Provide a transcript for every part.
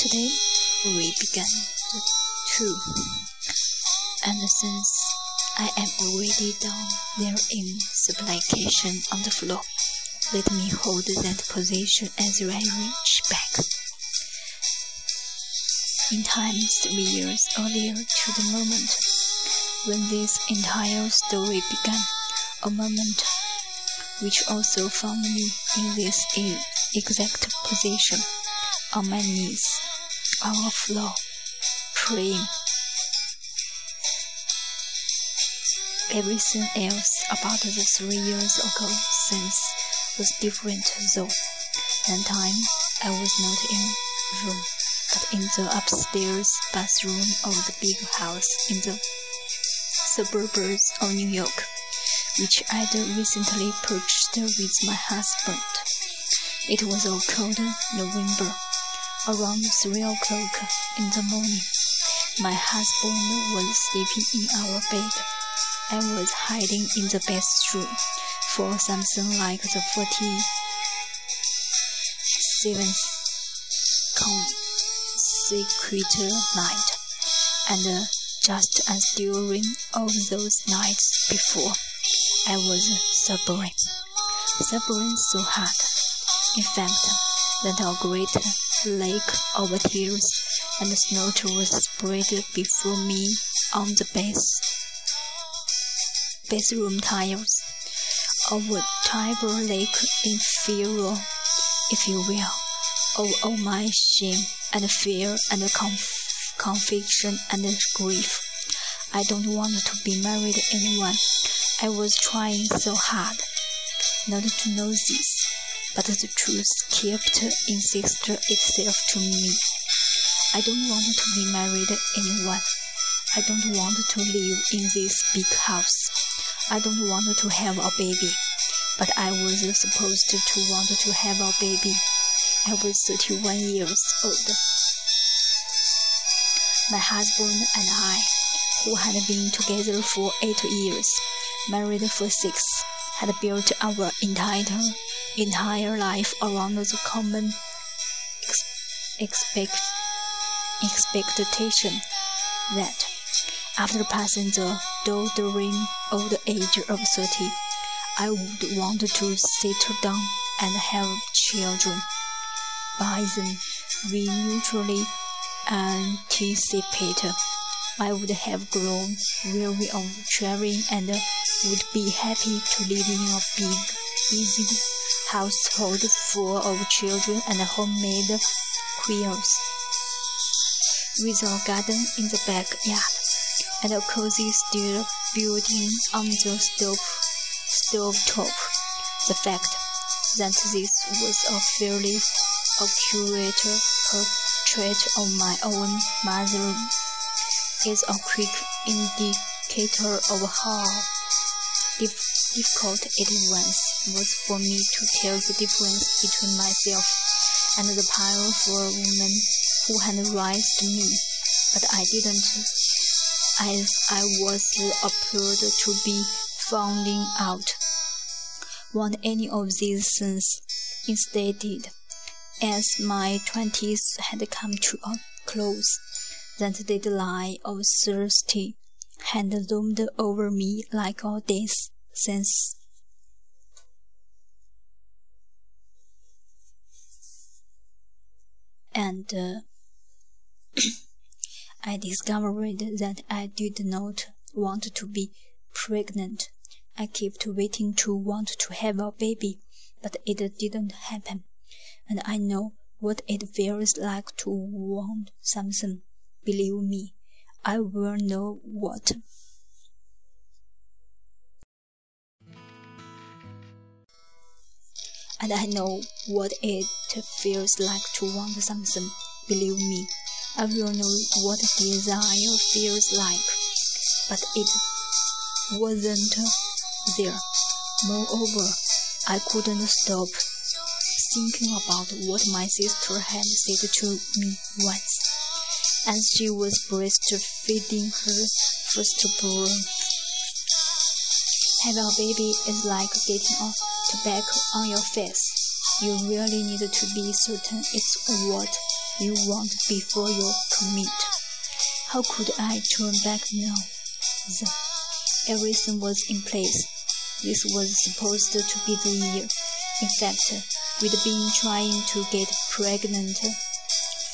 Today we began the two, and since I am already down there in supplication on the floor, let me hold that position as I reach back. In times three years earlier to the moment when this entire story began, a moment which also found me in this exact position on my knees on the floor, praying. Everything else about the three years ago since was different though. That time I was not in room, but in the upstairs bathroom of the big house in the suburbs of New York, which I'd recently purchased with my husband. It was a cold November Around three o'clock in the morning, my husband was sleeping in our bed. I was hiding in the bathroom for something like the forty-seventh consecutive night, and just as during all those nights before, I was suffering, suffering so hard, in fact, that a great lake of tears and snow was spread before me on the base bathroom tiles of a Tiber Lake inferior, if you will. Oh, oh, my shame and fear and conf conviction and grief. I don't want to be married to anyone. I was trying so hard not to know this but the truth kept insisting itself to me. I don't want to be married anyone. I don't want to live in this big house. I don't want to have a baby. But I was supposed to want to have a baby. I was 31 years old. My husband and I, who had been together for eight years, married for six, had built our entire entire life around the common expect, expectation that after passing the doddering old age of 30, I would want to settle down and have children. By then, we mutually anticipate I would have grown weary of traveling and would be happy to live in a big, easy household full of children and homemade quills, with a garden in the backyard and a cozy steel building on the stove, stove top. The fact that this was a fairly accurate portrait of my own mother is a quick indicator of how difficult it was, was for me to tell the difference between myself and the powerful woman who had raised me. But I didn't, as I was appeared to be finding out, want any of these things. Instead, did, as my twenties had come to a close, that deadline of thirty had loomed over me like a death sentence. And uh, I discovered that I did not want to be pregnant. I kept waiting to want to have a baby, but it didn't happen. And I know what it feels like to want something. Believe me, I will know what. And I know what it feels like to want something. Believe me, I will know what desire feels like. But it wasn't there. Moreover, I couldn't stop thinking about what my sister had said to me once as she was breastfeeding her firstborn. Having a baby is like getting a tobacco on your face. You really need to be certain it's what you want before you commit. How could I turn back now? The, everything was in place. This was supposed to be the year. In fact, we'd been trying to get pregnant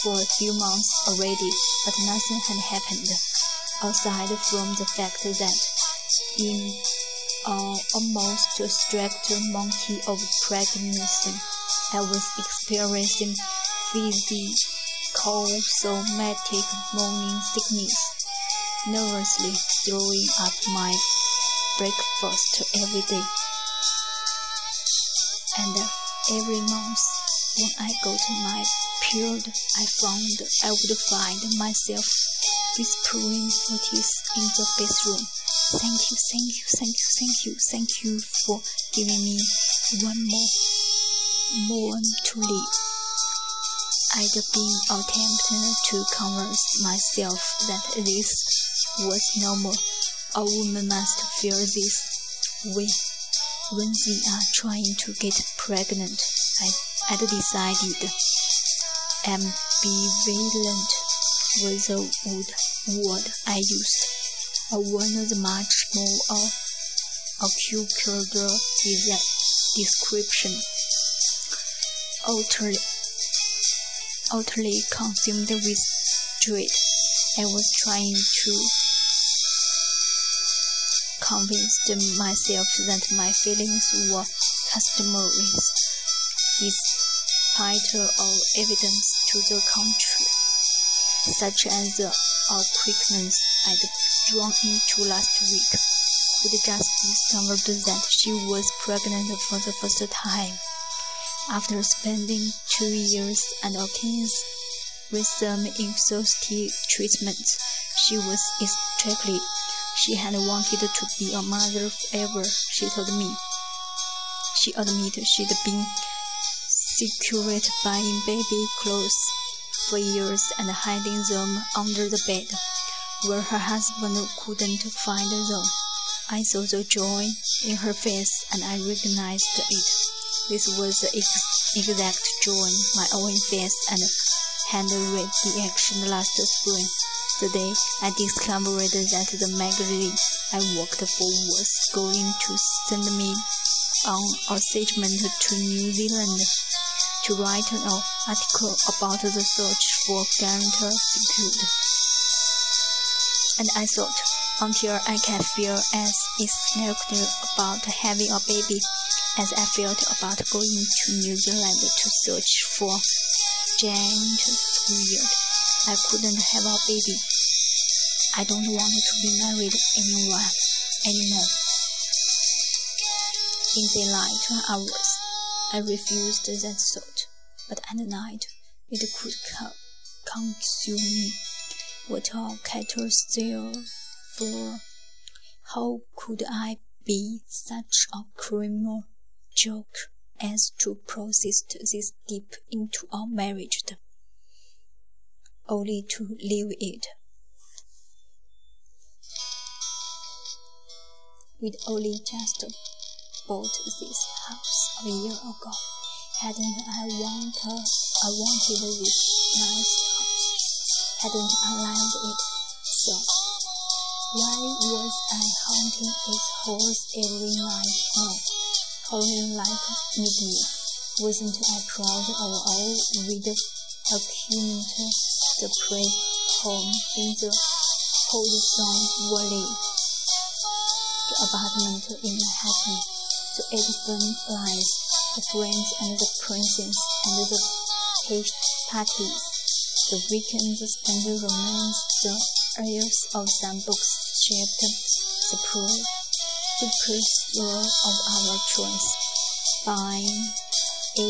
for a few months already, but nothing had happened, aside from the fact that in an almost strict monkey of pregnancy, I was experiencing physical-somatic morning sickness, nervously throwing up my breakfast every day. And every month, when I go to my period, I found I would find myself whispering forties in the bathroom. Thank you, thank you, thank you, thank you, thank you for giving me one more moment to live. I'd been attempting to convince myself that this was normal. A woman must feel this way when they are trying to get pregnant. I had decided ambivalent was the word I used. A one much more accurate description. Utterly, utterly consumed with dread, I was trying to convince myself that my feelings were customary, despite all evidence to the contrary, such as the quickness I'd drawn into last week, who'd just discovered that she was pregnant for the first time. After spending two years and obtaining with some exhaustive treatments, she was ecstatic she had wanted to be a mother forever, she told me. She admitted she'd been secured buying baby clothes for years and hiding them under the bed, where her husband couldn't find them. I saw the joy in her face and I recognized it. This was the ex exact joy my own face and hand reaction last spring the day I discovered that the magazine I worked for was going to send me on a assignment to New Zealand to write an article about the search for guarantor secured. And I thought, until I can feel as excited about having a baby as I felt about going to New Zealand to search for giant weird. I couldn't have a baby. I don't want to be married anyone anymore. In daylight hours, I refused that thought, but at night it could consume me. What are a catastrophe! For how could I be such a criminal joke as to persist this deep into our marriage? only to leave it. We'd only just bought this house a year ago. Hadn't I wanted, I wanted this nice house? Hadn't I liked it so? Why was I haunting its halls every night oh, now, howling like an idiot? Wasn't I proud of all we'd accumulated the prey home in the Hudson Valley. The apartment in Manhattan, the elephant lies, the friends and the princess and the parties, the weekends spent romance, the areas of some books shaped the pro superstar of our choice, buying a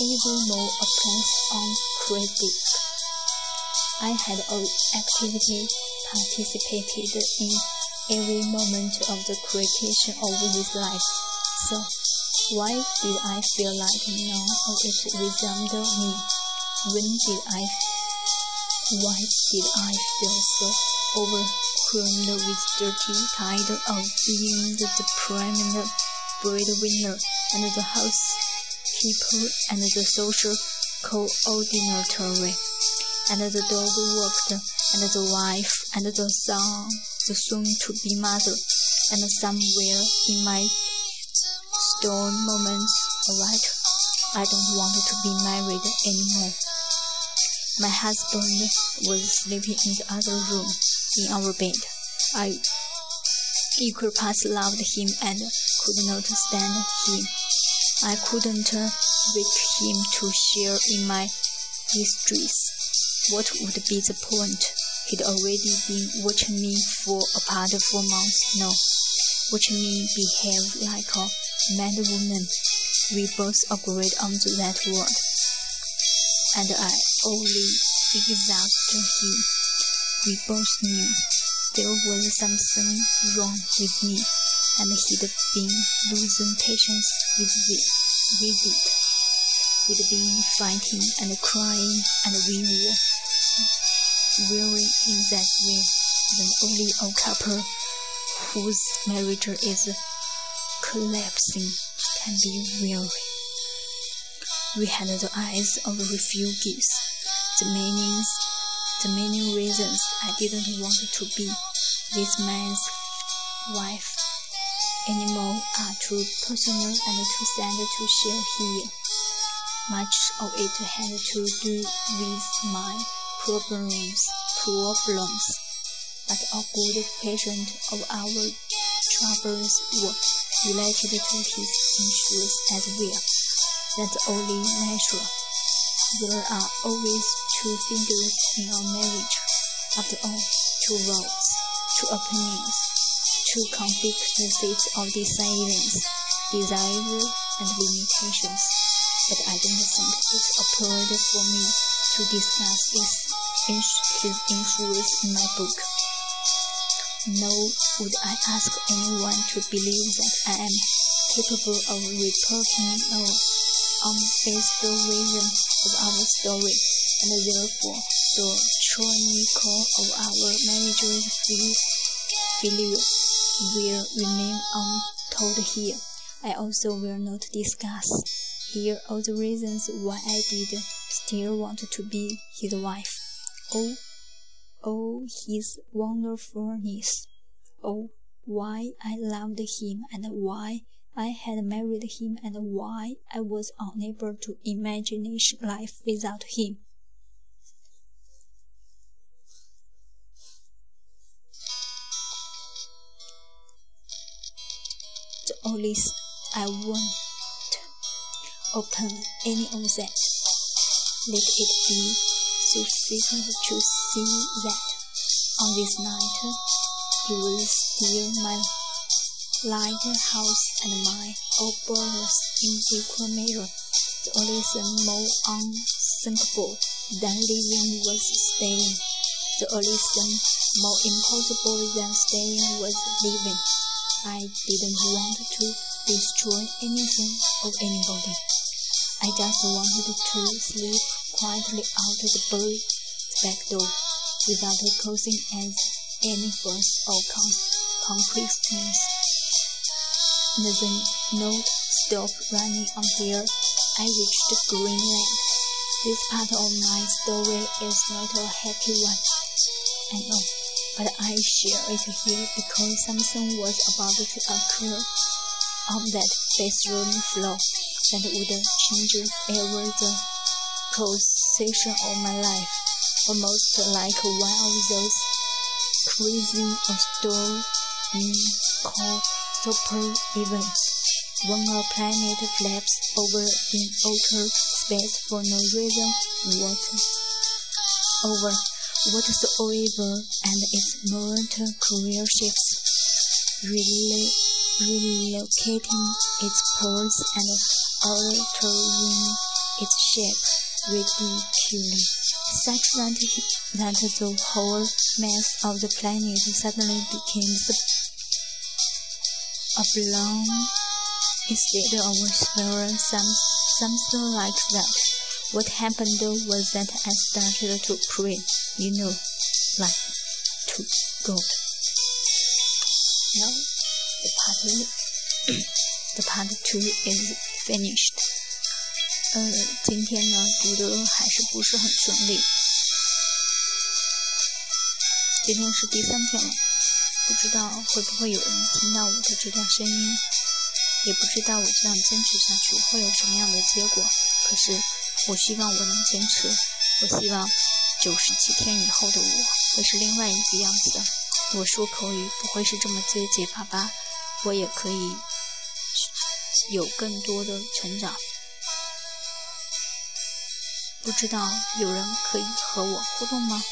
ever more appearance on credit. I had actively participated in every moment of the creation of this life. So, why did I feel like none of it resembled me? When did I? Why did I feel so overwhelmed with dirty tide of being the prominent breadwinner and the housekeeper and the social coordinator? and the dog walked, and the wife, and the son, the soon-to-be mother, and somewhere in my stone moments, alright, I don't want to be married anymore. My husband was sleeping in the other room, in our bed. I equal parts loved him and could not stand him. I couldn't wake him to share in my distress. What would be the point? He'd already been watching me for about four months now, watching me behave like a mad woman. We both agreed on that word and I only exulted him. We both knew there was something wrong with me, and he'd been losing patience with it. With it. We'd been fighting and crying, and we were weary in that way. When only a couple whose marriage is collapsing can be weary. We had the eyes of refugees. The meanings, the many reasons I didn't want to be this man's wife anymore are too personal and too sad to share here. Much of it had to do with my problems, problems. But a good patient of our troubles were related to his issues as well. That's only natural. There are always two fingers in a marriage. After all, two roads, two opinions, two conflicting sets of desires, desires and limitations. But I don't think it's appropriate for me to discuss this his influence in my book. Nor would I ask anyone to believe that I am capable of reporting or unfaithful um, version of our story, and therefore the chronicle of our manager's failure will remain untold here. I also will not discuss here all the reasons why I did still want to be his wife. Oh, oh, his wonderfulness. Oh, why I loved him and why I had married him and why I was unable to imagine life without him. The only I won't open any of that. Let it be sufficient to see that on this night he will steal my lighthouse and my old brothers in equal measure. The only thing more unthinkable than living was staying. The only thing more impossible than staying was living. I didn't want to destroy anything or anybody. I just wanted to sleep quietly out of the back door without causing any fuss or con concreteness. The note stopped running until I reached Greenland. This part of my story is not a happy one, I know, but I share it here because something was about to occur on that bathroom floor that would change ever the position of my life, almost like one of those crazy stories called super events when a planet flaps over in outer space for no reason whatever whatsoever and its mortal career shifts, relocating its poles and altering its shape ridiculously, such that, that the whole mass of the planet suddenly became oblong instead of a sphere, some, something like that. What happened was that I started to pray, you know, like to God. Now, the part, the part two is finished. 呃，今天呢读的还是不是很顺利，今天是第三天了，不知道会不会有人听到我的这段声音，也不知道我这样坚持下去会有什么样的结果。可是，我希望我能坚持。我希望九十七天以后的我会是另外一个样子的。我说口语不会是这么结结巴巴，我也可以有更多的成长。不知道有人可以和我互动吗？